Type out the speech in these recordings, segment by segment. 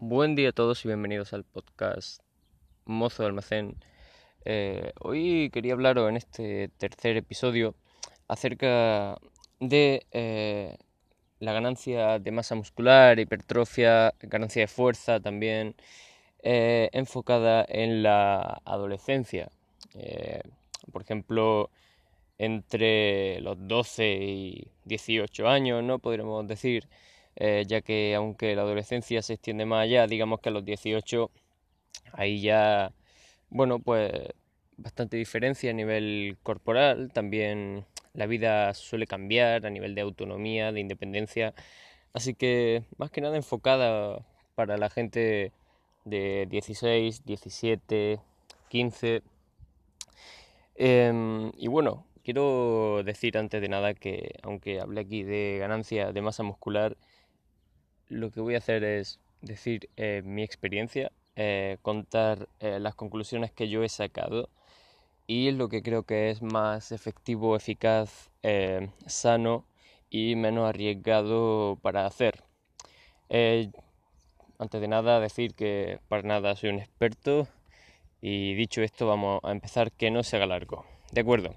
Buen día a todos y bienvenidos al podcast Mozo de Almacén. Eh, hoy quería hablaros en este tercer episodio acerca de eh, la ganancia de masa muscular, hipertrofia, ganancia de fuerza también, eh, enfocada en la adolescencia. por ejemplo, entre los 12 y 18 años, ¿no? Podríamos decir eh, ya que aunque la adolescencia se extiende más allá, digamos que a los 18 ahí ya, bueno, pues bastante diferencia a nivel corporal, también la vida suele cambiar a nivel de autonomía, de independencia, así que más que nada enfocada para la gente de 16, 17, 15. y bueno, quiero decir antes de nada que aunque hable aquí de ganancia de masa muscular, lo que voy a hacer es decir eh, mi experiencia, eh, contar eh, las conclusiones que yo he sacado y lo que creo que es más efectivo, eficaz, sano y menos arriesgado para hacer. antes de nada decir que para nada soy un experto y dicho esto vamos a empezar que no se haga largo. De acuerdo.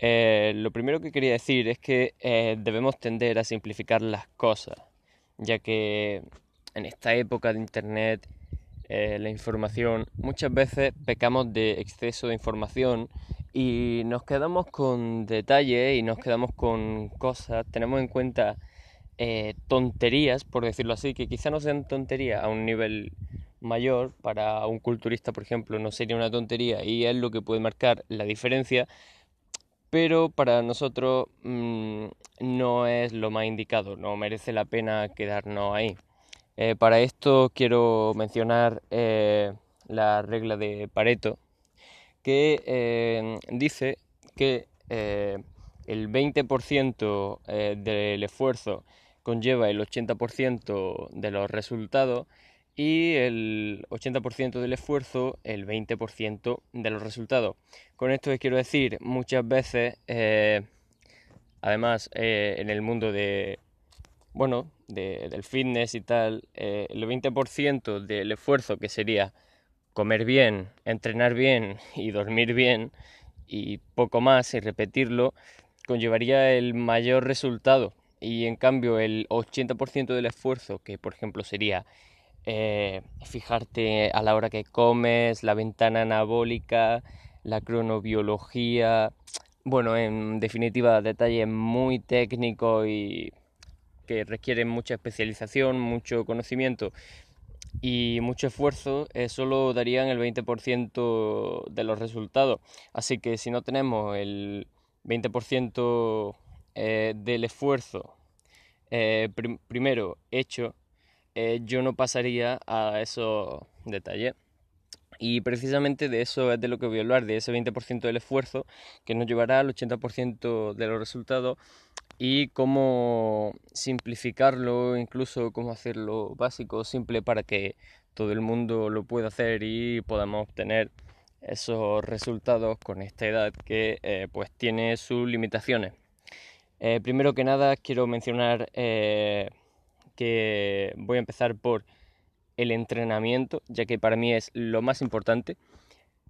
lo primero que quería decir es que debemos tender a simplificar las cosas ya que en esta época de Internet, eh, la información, muchas veces pecamos de exceso de información y nos quedamos con detalles y nos quedamos con cosas, tenemos en cuenta eh, tonterías, por decirlo así, que quizá no sean tonterías a un nivel mayor, para un culturista, por ejemplo, no sería una tontería y es lo que puede marcar la diferencia, pero para nosotros mm, no es lo más indicado, no merece la pena quedarnos ahí. Eh, para esto quiero mencionar eh, la regla de Pareto, que eh, dice que el 20% del esfuerzo conlleva el 80% de los resultados y el 80% del esfuerzo, el 20% de los resultados. Con esto les quiero decir, muchas veces, eh, además eh, en el mundo de, bueno, del fitness y tal, eh, el 20% del esfuerzo que sería comer bien, entrenar bien y dormir bien y poco más y repetirlo, conllevaría el mayor resultado. Y en cambio el 80% del esfuerzo, que por ejemplo sería eh, fijarte a la hora que comes, la ventana anabólica, la cronobiología, bueno, en definitiva, detalles muy técnicos y que requieren mucha especialización, mucho conocimiento y mucho esfuerzo, eh, solo darían el 20% de los resultados. Así que si no tenemos el 20% eh, del esfuerzo primero hecho, eh, yo no pasaría a esos detalles. Y precisamente de eso es de lo que voy a hablar, de ese 20% del esfuerzo que nos llevará al 80% de los resultados y cómo simplificarlo, incluso cómo hacerlo básico, simple para que todo el mundo lo pueda hacer y podamos obtener esos resultados con esta edad que eh, pues tiene sus limitaciones. Eh, primero que nada quiero mencionar que voy a empezar por el entrenamiento, ya que para mí es lo más importante.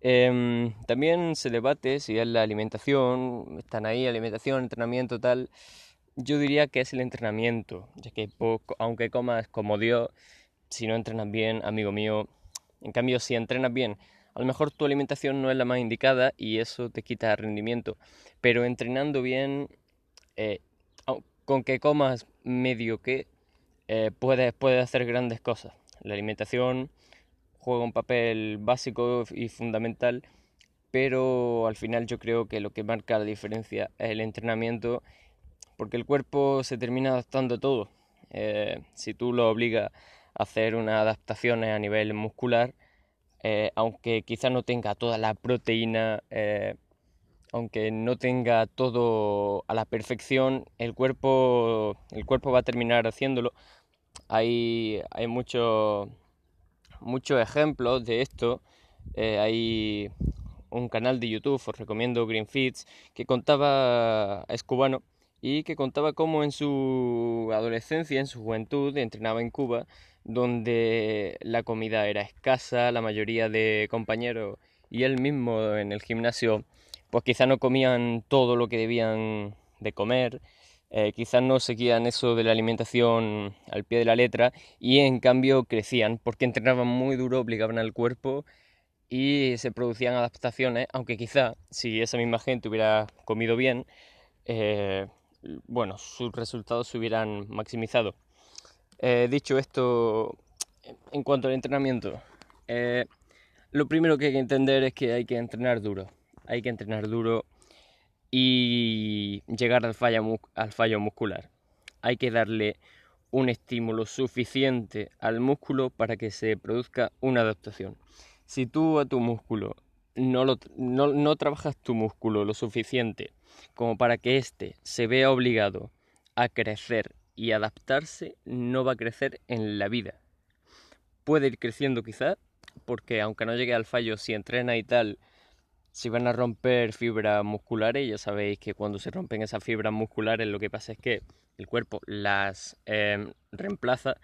Em, también se debate si es la alimentación, están ahí, alimentación, entrenamiento, tal. Yo diría que es el entrenamiento, ya que aunque comas como Dios, si no entrenas bien, amigo mío, en cambio si entrenas bien, a lo mejor tu alimentación no es la más indicada y eso te quita rendimiento, pero entrenando bien, eh, con que comas medio que, eh, puede, hacer grandes cosas. La alimentación juega un papel básico y fundamental, pero al final yo creo que lo que marca la diferencia es el entrenamiento, porque el cuerpo se termina adaptando a todo. Eh, si tú lo obligas a hacer unas adaptaciones a nivel muscular, eh, aunque quizás no tenga toda la proteína, aunque no tenga todo a la perfección, el cuerpo, el cuerpo va a terminar haciéndolo hay, hay muchos ejemplos de esto. Eh, hay un canal de YouTube, os recomiendo Green Feeds, que contaba, es cubano, y que contaba cómo en su adolescencia, en su juventud, entrenaba en Cuba, donde la comida era escasa, la mayoría de compañeros y él mismo en el gimnasio, pues quizá no comían todo lo que debían de comer, eh, quizás no seguían eso de la alimentación al pie de la letra y en cambio crecían porque entrenaban muy duro, obligaban al cuerpo y se producían adaptaciones, aunque quizá si esa misma gente hubiera comido bien, eh, bueno, sus resultados se hubieran maximizado. Eh, dicho esto, en cuanto al entrenamiento, lo primero que hay que entender es que hay que entrenar duro. Hay que entrenar duro y llegar al al fallo muscular. Hay que darle un estímulo suficiente al músculo para que se produzca una adaptación. Si tú a tu músculo no, no, no trabajas tu músculo lo suficiente como para que éste se vea obligado a crecer y adaptarse, no va a crecer en la vida. Puede ir creciendo quizá, porque aunque no llegue al fallo, si entrena y tal, si van a romper fibras musculares, ya sabéis que cuando se rompen esas fibras musculares lo que pasa es que el cuerpo las em, reemplaza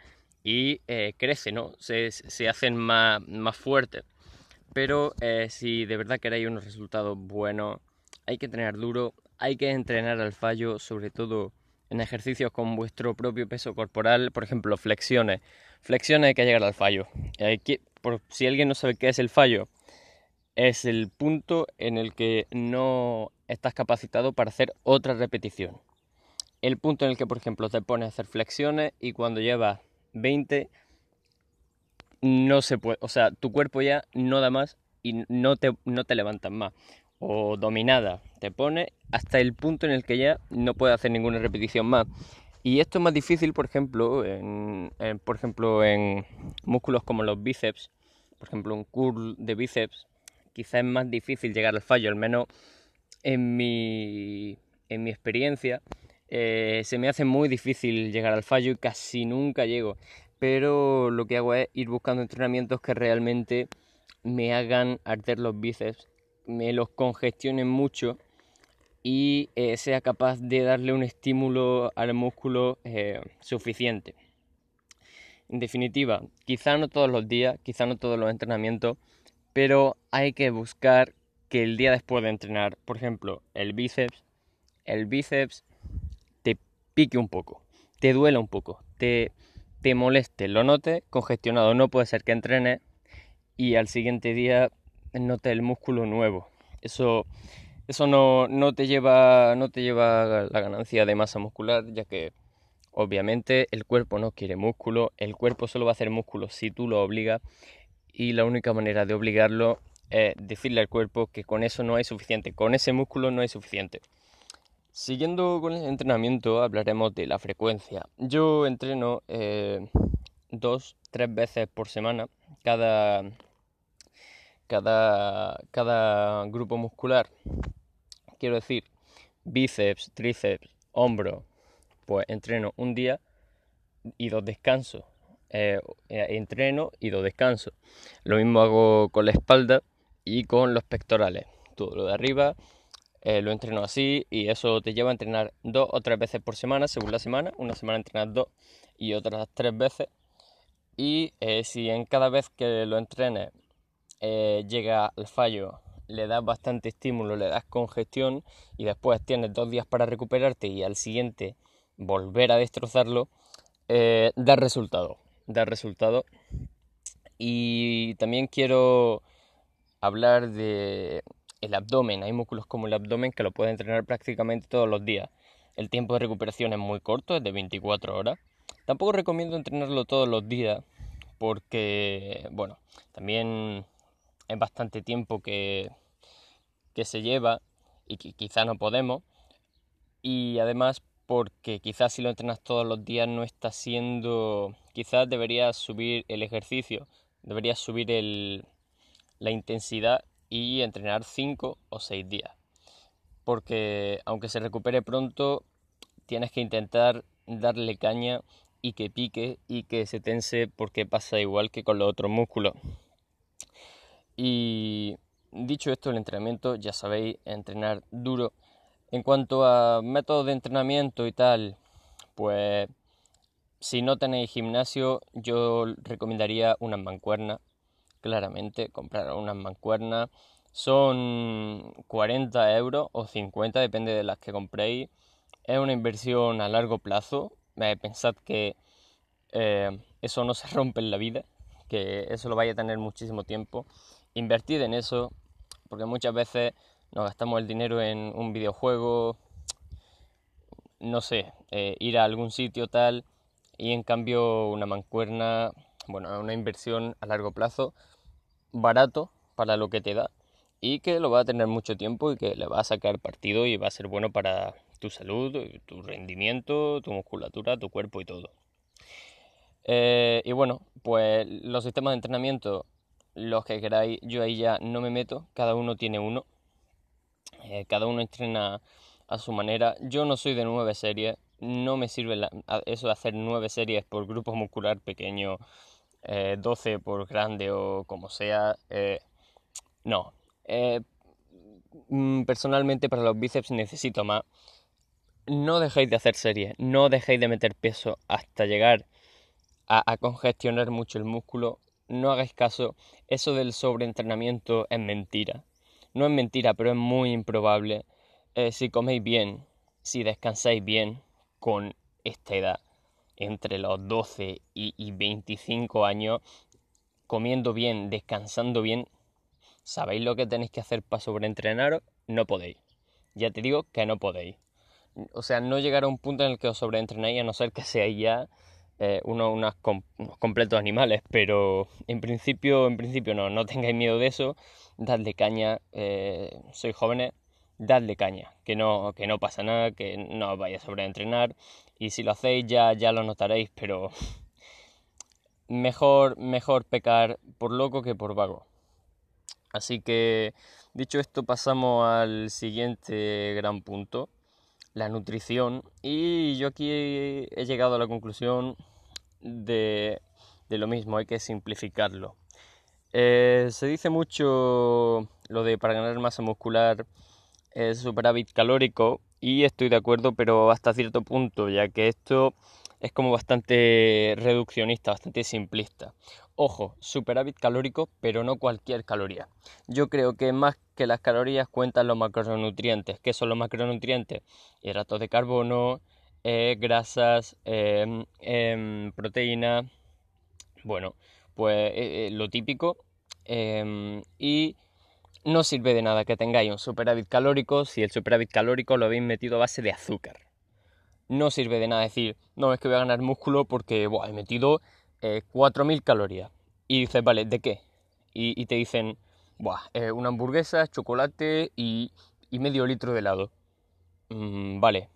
y eh, crece, ¿no? Se, hacen más, más fuertes. Pero eh, si de verdad queréis unos resultados buenos, hay que entrenar duro, hay que entrenar al fallo, sobre todo en ejercicios con vuestro propio peso corporal, por ejemplo, flexiones. Flexiones hay que llegar al fallo. por, si alguien no sabe qué es el fallo, es el punto en el que no estás capacitado para hacer otra repetición. El punto en el que, por ejemplo, te pones a hacer flexiones y cuando llevas 20 no se puede, o sea, tu cuerpo ya no da más y no te, no te levantas más. O dominada, te pone hasta el punto en el que ya no puede hacer ninguna repetición más. Y esto es más difícil, por ejemplo, por ejemplo, en músculos como los bíceps, por ejemplo, un curl de bíceps, quizás es más difícil llegar al fallo, al menos en mi, en mi experiencia, eh, se me hace muy difícil llegar al fallo y casi nunca llego pero lo que hago es ir buscando entrenamientos que realmente me hagan arder los bíceps, me los congestionen mucho y eh, sea capaz de darle un estímulo al músculo eh, suficiente. En definitiva, quizá no todos los días, quizá no todos los entrenamientos, pero hay que buscar que el día después de entrenar, por ejemplo, el bíceps, el bíceps te pique un poco, te duela un poco, te, te moleste, lo note congestionado. No puede ser que entrene y al siguiente día note el músculo nuevo. Eso, eso no, no, te lleva, no te lleva la ganancia de masa muscular, ya que obviamente el cuerpo no quiere músculo, el cuerpo solo va a hacer músculo si tú lo obligas y la única manera de obligarlo es decirle al cuerpo que con eso no hay suficiente, con ese músculo no hay suficiente. Siguiendo con el entrenamiento, hablaremos de la frecuencia. Yo entreno eh, dos, tres veces por semana cada, cada, cada grupo muscular. Quiero decir, bíceps, tríceps, hombro, pues entreno un día y dos descansos. Eh, entreno y dos descansos. Lo mismo hago con la espalda y con los pectorales. Todo lo de arriba eh, lo entreno así y eso te lleva a entrenar dos o tres veces por semana, según la semana. Una semana entrenas dos y otras tres veces. Y eh, si en cada vez que lo entrenes eh, llega al fallo, le das bastante estímulo, le das congestión y después tienes dos días para recuperarte y al siguiente volver a destrozarlo, da resultado. Da resultado. Y también quiero hablar de el abdomen. Hay músculos como el abdomen que lo puedes entrenar prácticamente todos los días. El tiempo de recuperación es muy corto, es de 24 horas. Tampoco recomiendo entrenarlo todos los días porque, bueno, también es bastante tiempo que, que se lleva y que quizás no podemos. Y además porque quizás si lo entrenas todos los días no está siendo... Quizás deberías subir el ejercicio, deberías subir el, la intensidad y entrenar 5 o 6 días. Porque aunque se recupere pronto, tienes que intentar darle caña y que pique y que se tense porque pasa igual que con los otros músculos. Y dicho esto, el entrenamiento, ya sabéis, entrenar duro En cuanto a métodos de entrenamiento y tal, pues si no tenéis gimnasio, yo recomendaría unas mancuernas, claramente, comprar unas mancuernas. Son 40 euros o 50, depende de las que compréis. Es una inversión a largo plazo. Eh, pensad que eh, eso no se rompe en la vida, que eso lo vaya a tener muchísimo tiempo. Invertid en eso, porque muchas veces nos gastamos el dinero en un videojuego, no sé, eh, ir a algún sitio tal, y en cambio una mancuerna, bueno, una inversión a largo plazo, barato para lo que te da y que lo va a tener mucho tiempo y que le va a sacar partido y va a ser bueno para tu salud, tu rendimiento, tu musculatura, tu cuerpo y todo. Eh, y bueno, pues los sistemas de entrenamiento, los que queráis, yo ahí ya no me meto, cada uno tiene uno, eh, cada uno entrena a su manera. Yo no soy de nueve series, no me sirve eso de hacer nueve series por grupo muscular pequeño, eh, 12 por grande o como sea. Eh, no. Eh, mm, personalmente para los bíceps necesito más. No dejéis de hacer series, no dejéis de meter peso hasta llegar a, a congestionar mucho el músculo. No hagáis caso, eso del sobreentrenamiento es mentira. No es mentira, pero es muy improbable. Eh, si coméis bien, si descansáis bien con esta edad, entre los 12 y, 25 años, comiendo bien, descansando bien, ¿sabéis lo que tenéis que hacer para sobreentrenaros? No podéis. Ya te digo que no podéis. O sea, no llegar a un punto en el que os sobreentrenáis a no ser que seáis ya eh, unos, completos animales, pero en principio, en principio no, no tengáis miedo de eso, dadle caña, eh, sois jóvenes, dadle caña, que no, que no pasa nada, que no os vayáis a sobreentrenar y si lo hacéis ya, ya lo notaréis, pero mejor, mejor pecar por loco que por vago. Así que, dicho esto, pasamos al siguiente gran punto, la nutrición. Y yo aquí he llegado a la conclusión de, de lo mismo, hay que simplificarlo. Eh, se dice mucho lo de para ganar masa muscular es superávit calórico y estoy de acuerdo, pero hasta cierto punto, ya que esto es como bastante reduccionista, bastante simplista. Ojo, superávit calórico, pero no cualquier caloría. Yo creo que más que las calorías cuentan los macronutrientes. ¿Qué son los macronutrientes? Hidratos de carbono, eh, grasas, eh, em, proteína, bueno, pues eh, lo típico. Em, y no sirve de nada que tengáis un superávit calórico si el superávit calórico lo habéis metido a base de azúcar. No sirve de nada decir, no, es que voy a ganar músculo porque he metido 4.000 eh, calorías. Y dices, vale, ¿de qué? Y, te dicen, Buah, eh, una hamburguesa, chocolate y, medio litro de helado. Mm, vale,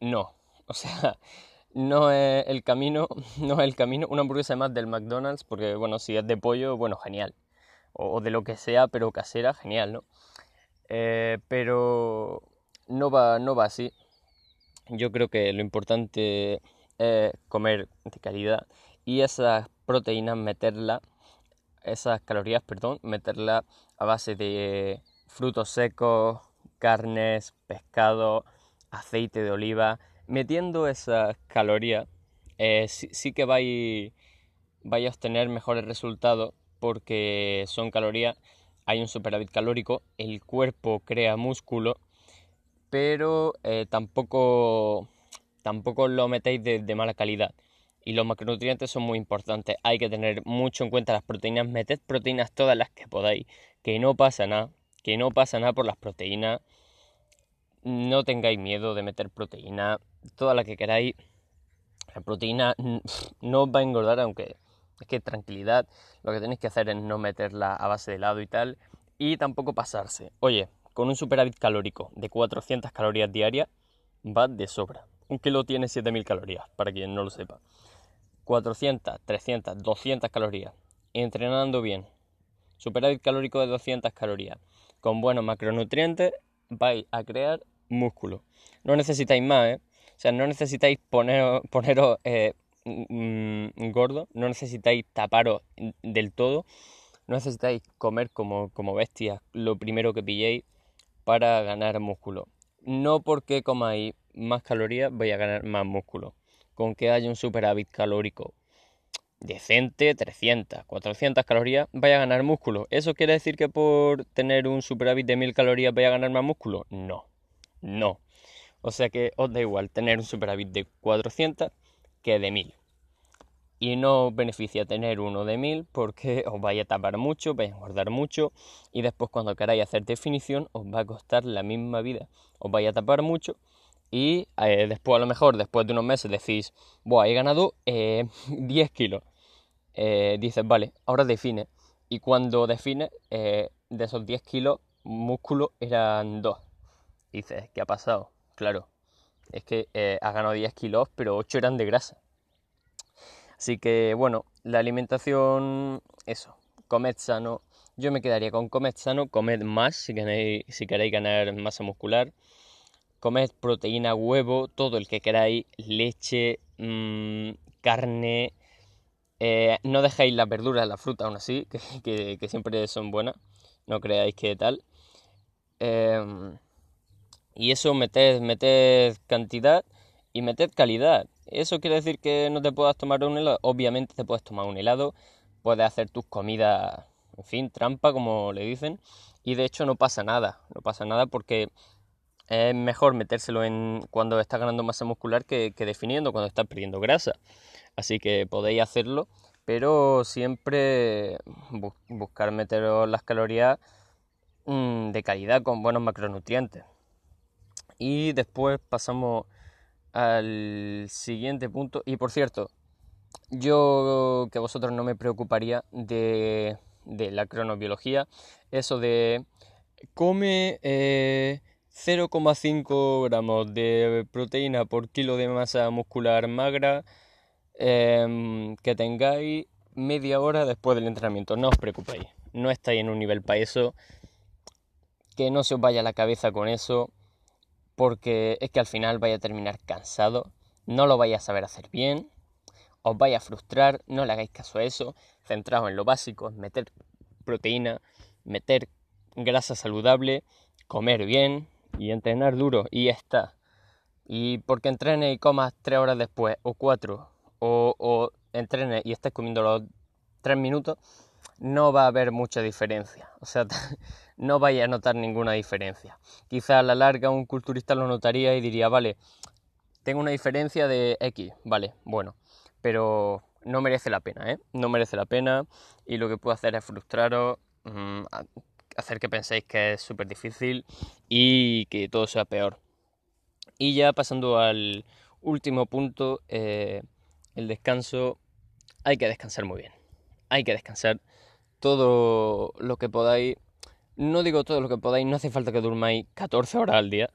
no. O sea, no es el camino, no es el camino. Una hamburguesa más del McDonald's, porque bueno, si es de pollo, bueno, genial o, de lo que sea, pero casera, genial, ¿no? Eh, pero no va, no va así. Yo creo que lo importante es comer de calidad y esas proteínas meterlas, esas calorías, perdón, meterlas a base de frutos secos, carnes, pescado, aceite de oliva. Metiendo esas calorías, eh, sí, que vais, a obtener mejores resultados porque son calorías, hay un superávit calórico, el cuerpo crea músculo, pero eh, tampoco, tampoco lo metéis de, mala calidad. Y los macronutrientes son muy importantes, hay que tener mucho en cuenta las proteínas, meted proteínas todas las que podáis, que no pasa nada, que no pasa nada por las proteínas, no tengáis miedo de meter proteína, toda la que queráis. La proteína no os va a engordar, aunque es que tranquilidad, lo que tenéis que hacer es no meterla a base de helado y tal, y tampoco pasarse. Oye, con un superávit calórico de 400 calorías diarias, va de sobra. Un kilo tiene 7000 calorías, para quien no lo sepa. 400, 300, 200 calorías. Entrenando bien. Superávit calórico de 200 calorías. Con buenos macronutrientes vais a crear músculo. No necesitáis más, ¿eh? O sea, no necesitáis poner, poneros eh, Mm, gordo, no necesitáis taparos del todo, no necesitáis comer como, como bestias lo primero que pilléis para ganar músculo. no porque comáis más calorías vais a ganar más músculo. Con que haya un superávit calórico decente, 300, 400 calorías, vaya a ganar músculo. ¿Eso quiere decir que por tener un superávit de 1000 calorías vaya a ganar más músculo? No, no. O sea que os da igual tener un superávit de 400 que de 1000. Y no os beneficia tener uno de 1000 porque os vaya a tapar mucho, vais a engordar mucho y después cuando queráis hacer definición os va a costar la misma vida. Os vaya a tapar mucho y eh, después a lo mejor después de unos meses decís, Buah, he ganado 10 eh, kilos eh, dices, vale, ahora define. Y cuando define, de esos 10 kilos, músculo eran 2. Dices, ¿qué ha pasado? Claro, es que eh, has ganado 10 kilos, pero 8 eran de grasa. Así que, bueno, la alimentación, eso, comed sano. Yo me quedaría con comed sano, comed más si queréis, si queréis ganar masa muscular. Comed proteína, huevo, todo el que queráis, leche, mmm, carne, eh, no dejéis las verduras, la fruta aún así, que, siempre son buenas. No creáis que tal. Em, y eso meted, meted cantidad y meted calidad. ¿Eso quiere decir que no te puedas tomar un helado? Obviamente te puedes tomar un helado, puedes hacer tus comidas, en fin, trampa, como le dicen. Y de hecho no pasa nada, no pasa nada porque es mejor metérselo en cuando estás ganando masa muscular que, que definiendo cuando estás perdiendo grasa. Así que podéis hacerlo, pero siempre buscar meteros las calorías mm, de calidad con buenos macronutrientes. Y después pasamos al siguiente punto. Y por cierto, yo que vosotros no me preocuparía de, la cronobiología, eso de come 0,5 eh, gramos de proteína por kilo de masa muscular magra Em, que tengáis media hora después del entrenamiento. No os preocupéis, no estáis en un nivel para eso. Que no se os vaya la cabeza con eso, porque es que al final vais a terminar cansado, no lo vais a saber hacer bien, os vais a frustrar, no le hagáis caso a eso, centraos en lo básico, meter proteína, meter grasa saludable, comer bien y entrenar duro y ya está. Y porque entrene y comas tres horas después o cuatro o, o y estés comiendo los tres minutos, no va a haber mucha diferencia. O sea, no vaya a notar ninguna diferencia. Quizá a la larga un culturista lo notaría y diría, vale, tengo una diferencia de X, vale, bueno, pero no merece la pena, ¿eh? No merece la pena y lo que puedo hacer es frustraros, mm, hacer que penséis que es súper difícil y que todo sea peor. Y ya pasando al último punto, eh, el descanso, hay que descansar muy bien. Hay que descansar todo lo que podáis. No digo todo lo que podáis, no hace falta que durmáis 14 horas al día.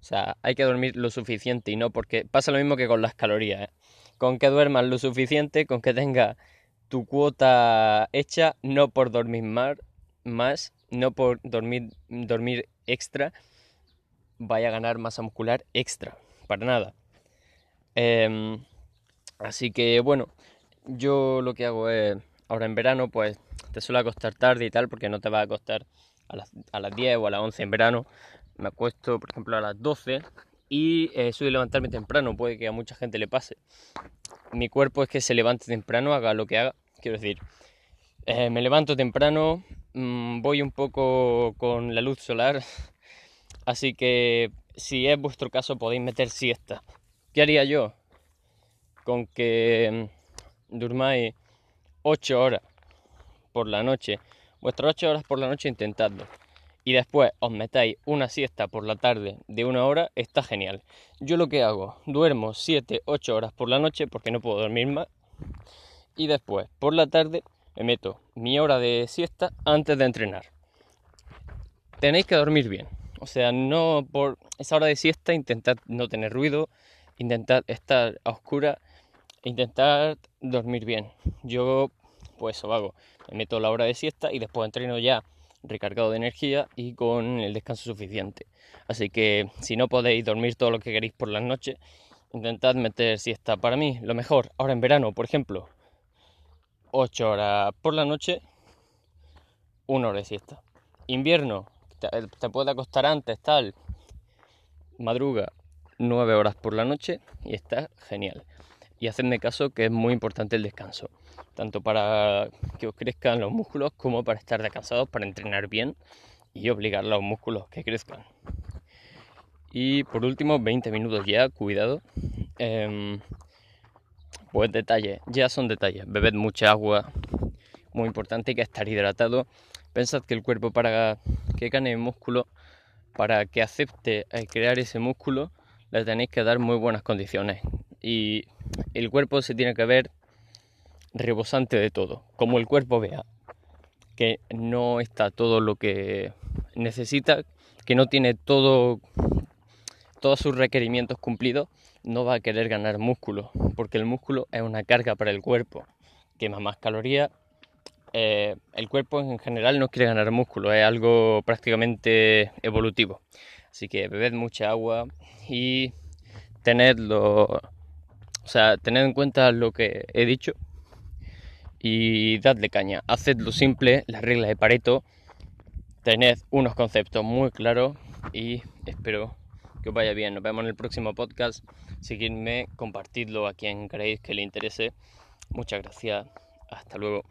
O sea, hay que dormir lo suficiente y no porque pasa lo mismo que con las calorías. ¿eh? Con que duermas lo suficiente, con que tengas tu cuota hecha, no por dormir más, más no por dormir, dormir extra, vaya a ganar masa muscular extra. Para nada. Eh, Así que bueno, yo lo que hago es, ahora en verano, pues te suele acostar tarde y tal, porque no te va a acostar a las, a las 10 o a las 11 en verano. Me acuesto, por ejemplo, a las 12 y eh, levantarme temprano, puede que a mucha gente le pase. Mi cuerpo es que se levante temprano, haga lo que haga. Quiero decir, eh, me levanto temprano, mm, voy un poco con la luz solar, así que si es vuestro caso podéis meter siesta. ¿Qué haría yo? con que mm, durmáis 8 horas por la noche, vuestras 8 horas por la noche intentadlo. Y después os metáis una siesta por la tarde de una hora, está genial. Yo lo que hago, duermo 7, 8 horas por la noche porque no puedo dormir más. Y después, por la tarde, me meto mi hora de siesta antes de entrenar. Tenéis que dormir bien. O sea, no por esa hora de siesta intentad no tener ruido, intentad estar a oscura intentar dormir bien. Yo, pues eso hago. Me meto la hora de siesta y después entreno ya recargado de energía y con el descanso suficiente. Así que si no podéis dormir todo lo que queréis por las noches, intentad meter siesta. Para mí, lo mejor, ahora en verano, por ejemplo, 8 horas por la noche, una hora de siesta. Invierno, te, te puede acostar antes, tal, madruga 9 horas por la noche y está genial. Y hacedme caso que es muy importante el descanso, tanto para que os crezcan los músculos como para estar descansados, para entrenar bien y obligar a los músculos que crezcan. Y por último, 20 minutos ya, cuidado. Em, pues detalles, ya son detalles. Bebed mucha agua, muy importante que estar hidratado. Pensad que el cuerpo para que gane músculo, para que acepte crear ese músculo, le tenéis que dar muy buenas condiciones. Y el cuerpo se tiene que ver rebosante de todo. Como el cuerpo vea que no está todo lo que necesita, que no tiene todo todos sus requerimientos cumplidos, no va a querer ganar músculo, porque el músculo es una carga para el cuerpo, quema más calorías. Eh, el cuerpo en general no quiere ganar músculo, es algo prácticamente evolutivo. Así que bebed mucha agua y tenedlo, o sea, tened en cuenta lo que he dicho y dadle caña. Haced lo simple, las reglas de Pareto, tened unos conceptos muy claros y espero que os vaya bien. Nos vemos en el próximo podcast. Seguidme, compartidlo a quien creéis que le interese. Muchas gracias. Hasta luego.